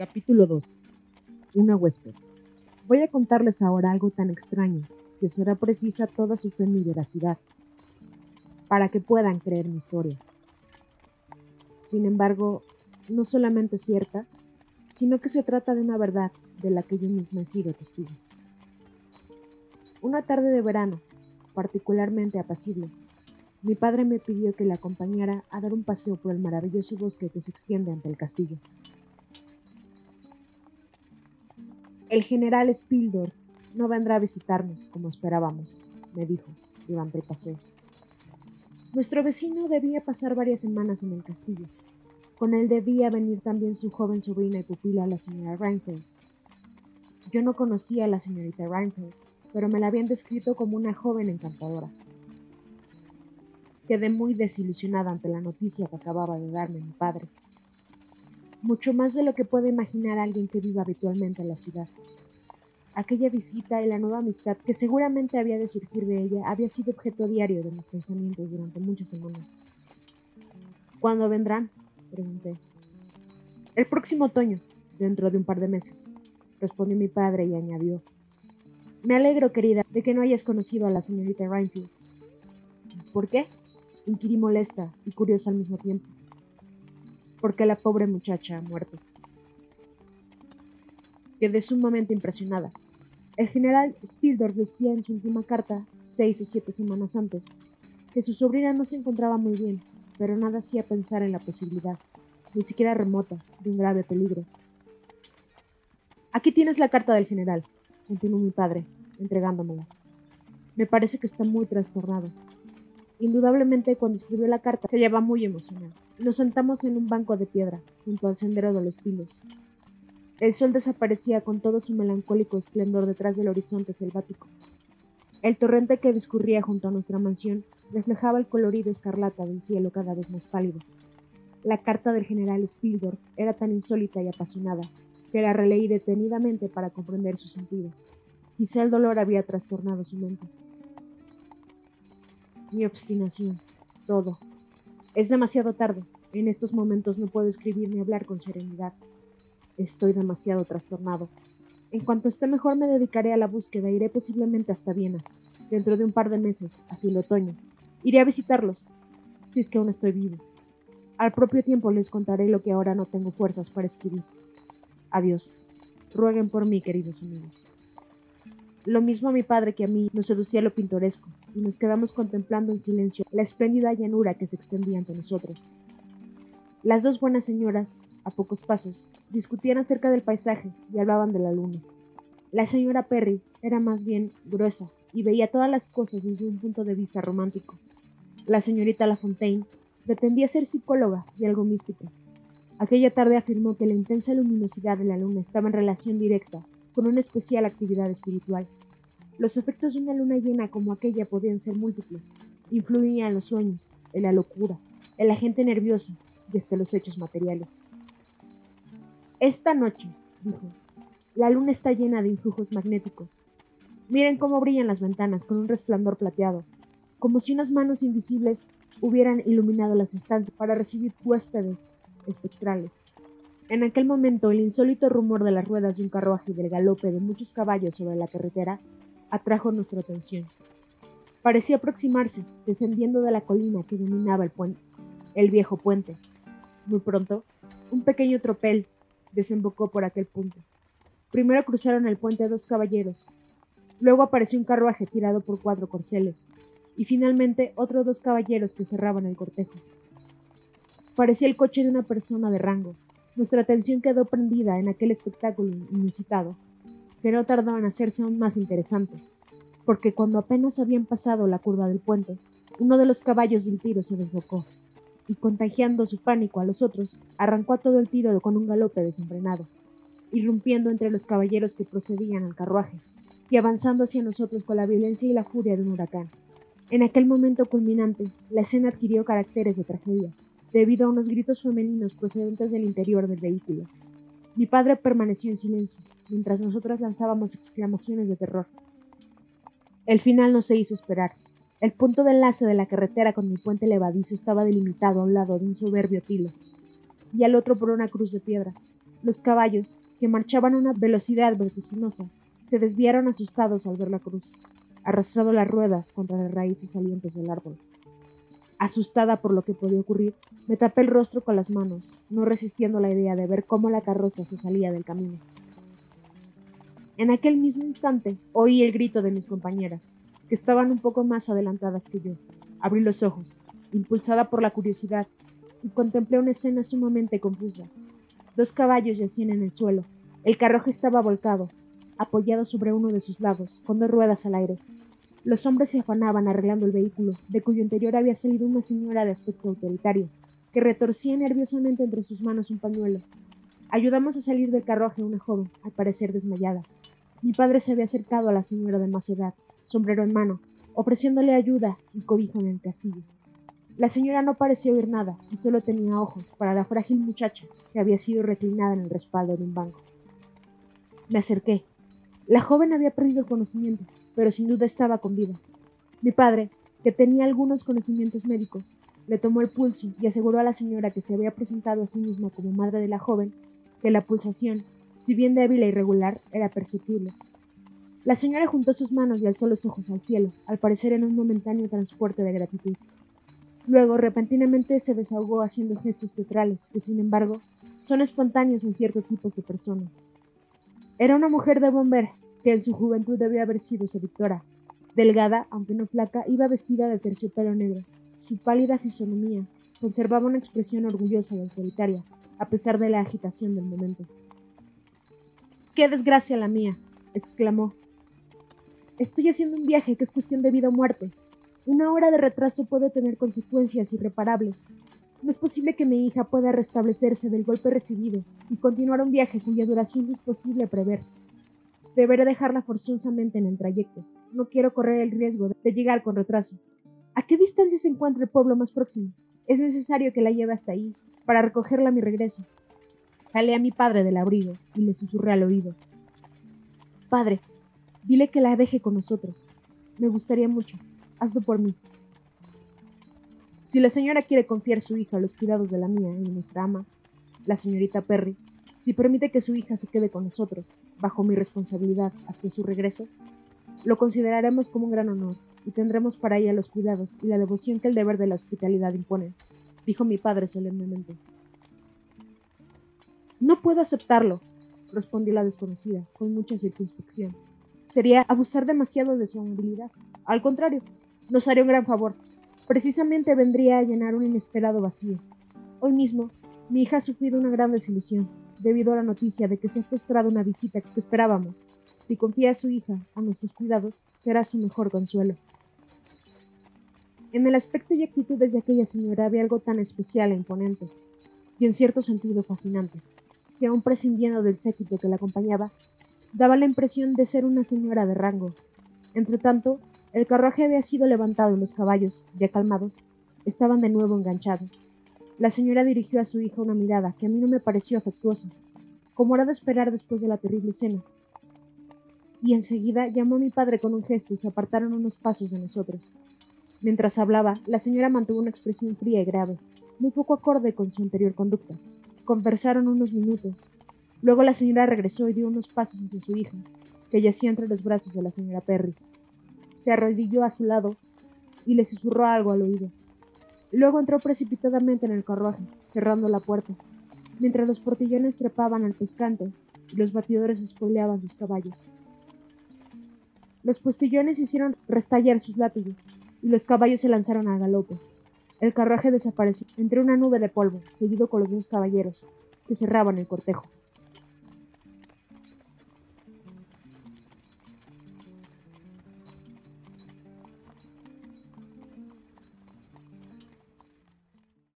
Capítulo 2. Una huésped. Voy a contarles ahora algo tan extraño que será precisa toda su fe mi veracidad para que puedan creer mi historia. Sin embargo, no solamente cierta, sino que se trata de una verdad de la que yo misma he sido testigo. Una tarde de verano, particularmente apacible, mi padre me pidió que le acompañara a dar un paseo por el maravilloso bosque que se extiende ante el castillo. El general Spildor no vendrá a visitarnos como esperábamos, me dijo durante el paseo. Nuestro vecino debía pasar varias semanas en el castillo. Con él debía venir también su joven sobrina y pupila, la señora Reinfeldt. Yo no conocía a la señorita Reinfeldt, pero me la habían descrito como una joven encantadora. Quedé muy desilusionada ante la noticia que acababa de darme mi padre. Mucho más de lo que puede imaginar alguien que viva habitualmente en la ciudad. Aquella visita y la nueva amistad que seguramente había de surgir de ella había sido objeto diario de mis pensamientos durante muchas semanas. ¿Cuándo vendrán? pregunté. El próximo otoño, dentro de un par de meses, respondió mi padre y añadió. Me alegro, querida, de que no hayas conocido a la señorita Reinfield. ¿Por qué? inquirí molesta y curiosa al mismo tiempo. Porque la pobre muchacha ha muerto. Quedé sumamente impresionada. El general Spildor decía en su última carta, seis o siete semanas antes, que su sobrina no se encontraba muy bien, pero nada hacía pensar en la posibilidad, ni siquiera remota, de un grave peligro. Aquí tienes la carta del general, continuó mi padre, entregándomela. Me parece que está muy trastornado. Indudablemente, cuando escribió la carta, se hallaba muy emocionado. Nos sentamos en un banco de piedra, junto al sendero de los tilos, el sol desaparecía con todo su melancólico esplendor detrás del horizonte selvático. El torrente que discurría junto a nuestra mansión reflejaba el colorido escarlata del cielo cada vez más pálido. La carta del general Spildor era tan insólita y apasionada que la releí detenidamente para comprender su sentido. Quizá el dolor había trastornado su mente. Mi obstinación, todo. Es demasiado tarde. En estos momentos no puedo escribir ni hablar con serenidad. Estoy demasiado trastornado. En cuanto esté mejor me dedicaré a la búsqueda. Iré posiblemente hasta Viena, dentro de un par de meses, así el otoño. Iré a visitarlos, si es que aún estoy vivo. Al propio tiempo les contaré lo que ahora no tengo fuerzas para escribir. Adiós. Rueguen por mí, queridos amigos. Lo mismo a mi padre que a mí nos seducía lo pintoresco, y nos quedamos contemplando en silencio la espléndida llanura que se extendía ante nosotros. Las dos buenas señoras, a pocos pasos, discutían acerca del paisaje y hablaban de la luna. La señora Perry era más bien gruesa y veía todas las cosas desde un punto de vista romántico. La señorita Lafontaine pretendía ser psicóloga y algo mística. Aquella tarde afirmó que la intensa luminosidad de la luna estaba en relación directa con una especial actividad espiritual. Los efectos de una luna llena como aquella podían ser múltiples. Influían en los sueños, en la locura, en la gente nerviosa, desde los hechos materiales. Esta noche, dijo, la luna está llena de influjos magnéticos. Miren cómo brillan las ventanas con un resplandor plateado, como si unas manos invisibles hubieran iluminado las estancias para recibir huéspedes espectrales. En aquel momento, el insólito rumor de las ruedas de un carruaje y del galope de muchos caballos sobre la carretera atrajo nuestra atención. Parecía aproximarse, descendiendo de la colina que dominaba el, puente, el viejo puente, muy pronto, un pequeño tropel desembocó por aquel punto. Primero cruzaron el puente dos caballeros, luego apareció un carruaje tirado por cuatro corceles, y finalmente otros dos caballeros que cerraban el cortejo. Parecía el coche de una persona de rango. Nuestra atención quedó prendida en aquel espectáculo inusitado, que no tardó en hacerse aún más interesante, porque cuando apenas habían pasado la curva del puente, uno de los caballos del tiro se desbocó y contagiando su pánico a los otros, arrancó a todo el tiro con un galope desenfrenado, irrumpiendo entre los caballeros que procedían al carruaje, y avanzando hacia nosotros con la violencia y la furia de un huracán. En aquel momento culminante, la escena adquirió caracteres de tragedia, debido a unos gritos femeninos procedentes del interior del vehículo. Mi padre permaneció en silencio, mientras nosotros lanzábamos exclamaciones de terror. El final no se hizo esperar. El punto de enlace de la carretera con el puente levadizo estaba delimitado a un lado de un soberbio tilo y al otro por una cruz de piedra. Los caballos, que marchaban a una velocidad vertiginosa, se desviaron asustados al ver la cruz, arrastrado las ruedas contra las raíces salientes del árbol. Asustada por lo que podía ocurrir, me tapé el rostro con las manos, no resistiendo la idea de ver cómo la carroza se salía del camino. En aquel mismo instante oí el grito de mis compañeras, que estaban un poco más adelantadas que yo. Abrí los ojos, impulsada por la curiosidad, y contemplé una escena sumamente confusa. Dos caballos yacían en el suelo. El carruaje estaba volcado, apoyado sobre uno de sus lados, con dos ruedas al aire. Los hombres se afanaban arreglando el vehículo, de cuyo interior había salido una señora de aspecto autoritario, que retorcía nerviosamente entre sus manos un pañuelo. Ayudamos a salir del carruaje a una joven, al parecer desmayada. Mi padre se había acercado a la señora de más edad, sombrero en mano, ofreciéndole ayuda y cobijo en el castillo. La señora no parecía oír nada y solo tenía ojos para la frágil muchacha que había sido reclinada en el respaldo de un banco. Me acerqué. La joven había perdido el conocimiento, pero sin duda estaba con vida. Mi padre, que tenía algunos conocimientos médicos, le tomó el pulso y aseguró a la señora que se había presentado a sí misma como madre de la joven que la pulsación si bien débil e irregular, era perceptible. La señora juntó sus manos y alzó los ojos al cielo, al parecer en un momentáneo transporte de gratitud. Luego, repentinamente, se desahogó haciendo gestos teatrales, que, sin embargo, son espontáneos en ciertos tipos de personas. Era una mujer de bomber, que en su juventud debía haber sido seductora. Delgada, aunque no flaca, iba vestida de terciopelo negro. Su pálida fisonomía conservaba una expresión orgullosa y autoritaria, a pesar de la agitación del momento. ¡Qué desgracia la mía! exclamó. Estoy haciendo un viaje que es cuestión de vida o muerte. Una hora de retraso puede tener consecuencias irreparables. No es posible que mi hija pueda restablecerse del golpe recibido y continuar un viaje cuya duración es posible prever. Deberé dejarla forzosamente en el trayecto. No quiero correr el riesgo de llegar con retraso. ¿A qué distancia se encuentra el pueblo más próximo? Es necesario que la lleve hasta ahí, para recogerla a mi regreso. Jalé a mi padre del abrigo y le susurré al oído. Padre, dile que la deje con nosotros. Me gustaría mucho. Hazlo por mí. Si la señora quiere confiar su hija a los cuidados de la mía y de nuestra ama, la señorita Perry, si permite que su hija se quede con nosotros, bajo mi responsabilidad hasta su regreso, lo consideraremos como un gran honor y tendremos para ella los cuidados y la devoción que el deber de la hospitalidad impone, dijo mi padre solemnemente. No puedo aceptarlo, respondió la desconocida, con mucha circunspección. Sería abusar demasiado de su amabilidad. Al contrario, nos haría un gran favor. Precisamente vendría a llenar un inesperado vacío. Hoy mismo, mi hija ha sufrido una gran desilusión, debido a la noticia de que se ha frustrado una visita que esperábamos. Si confía a su hija a nuestros cuidados, será su mejor consuelo. En el aspecto y actitudes de aquella señora había algo tan especial e imponente, y en cierto sentido fascinante que aun prescindiendo del séquito que la acompañaba, daba la impresión de ser una señora de rango. Entretanto, el carruaje había sido levantado y los caballos, ya calmados, estaban de nuevo enganchados. La señora dirigió a su hija una mirada que a mí no me pareció afectuosa, como era de esperar después de la terrible escena. Y enseguida llamó a mi padre con un gesto y se apartaron unos pasos de nosotros. Mientras hablaba, la señora mantuvo una expresión fría y grave, muy poco acorde con su anterior conducta. Conversaron unos minutos. Luego la señora regresó y dio unos pasos hacia su hija, que yacía entre los brazos de la señora Perry. Se arrodilló a su lado y le susurró algo al oído. Luego entró precipitadamente en el carruaje, cerrando la puerta, mientras los portillones trepaban al pescante y los batidores espoleaban sus caballos. Los postillones hicieron restallar sus látigos y los caballos se lanzaron al galope. El carruaje desapareció entre una nube de polvo, seguido con los dos caballeros, que cerraban el cortejo.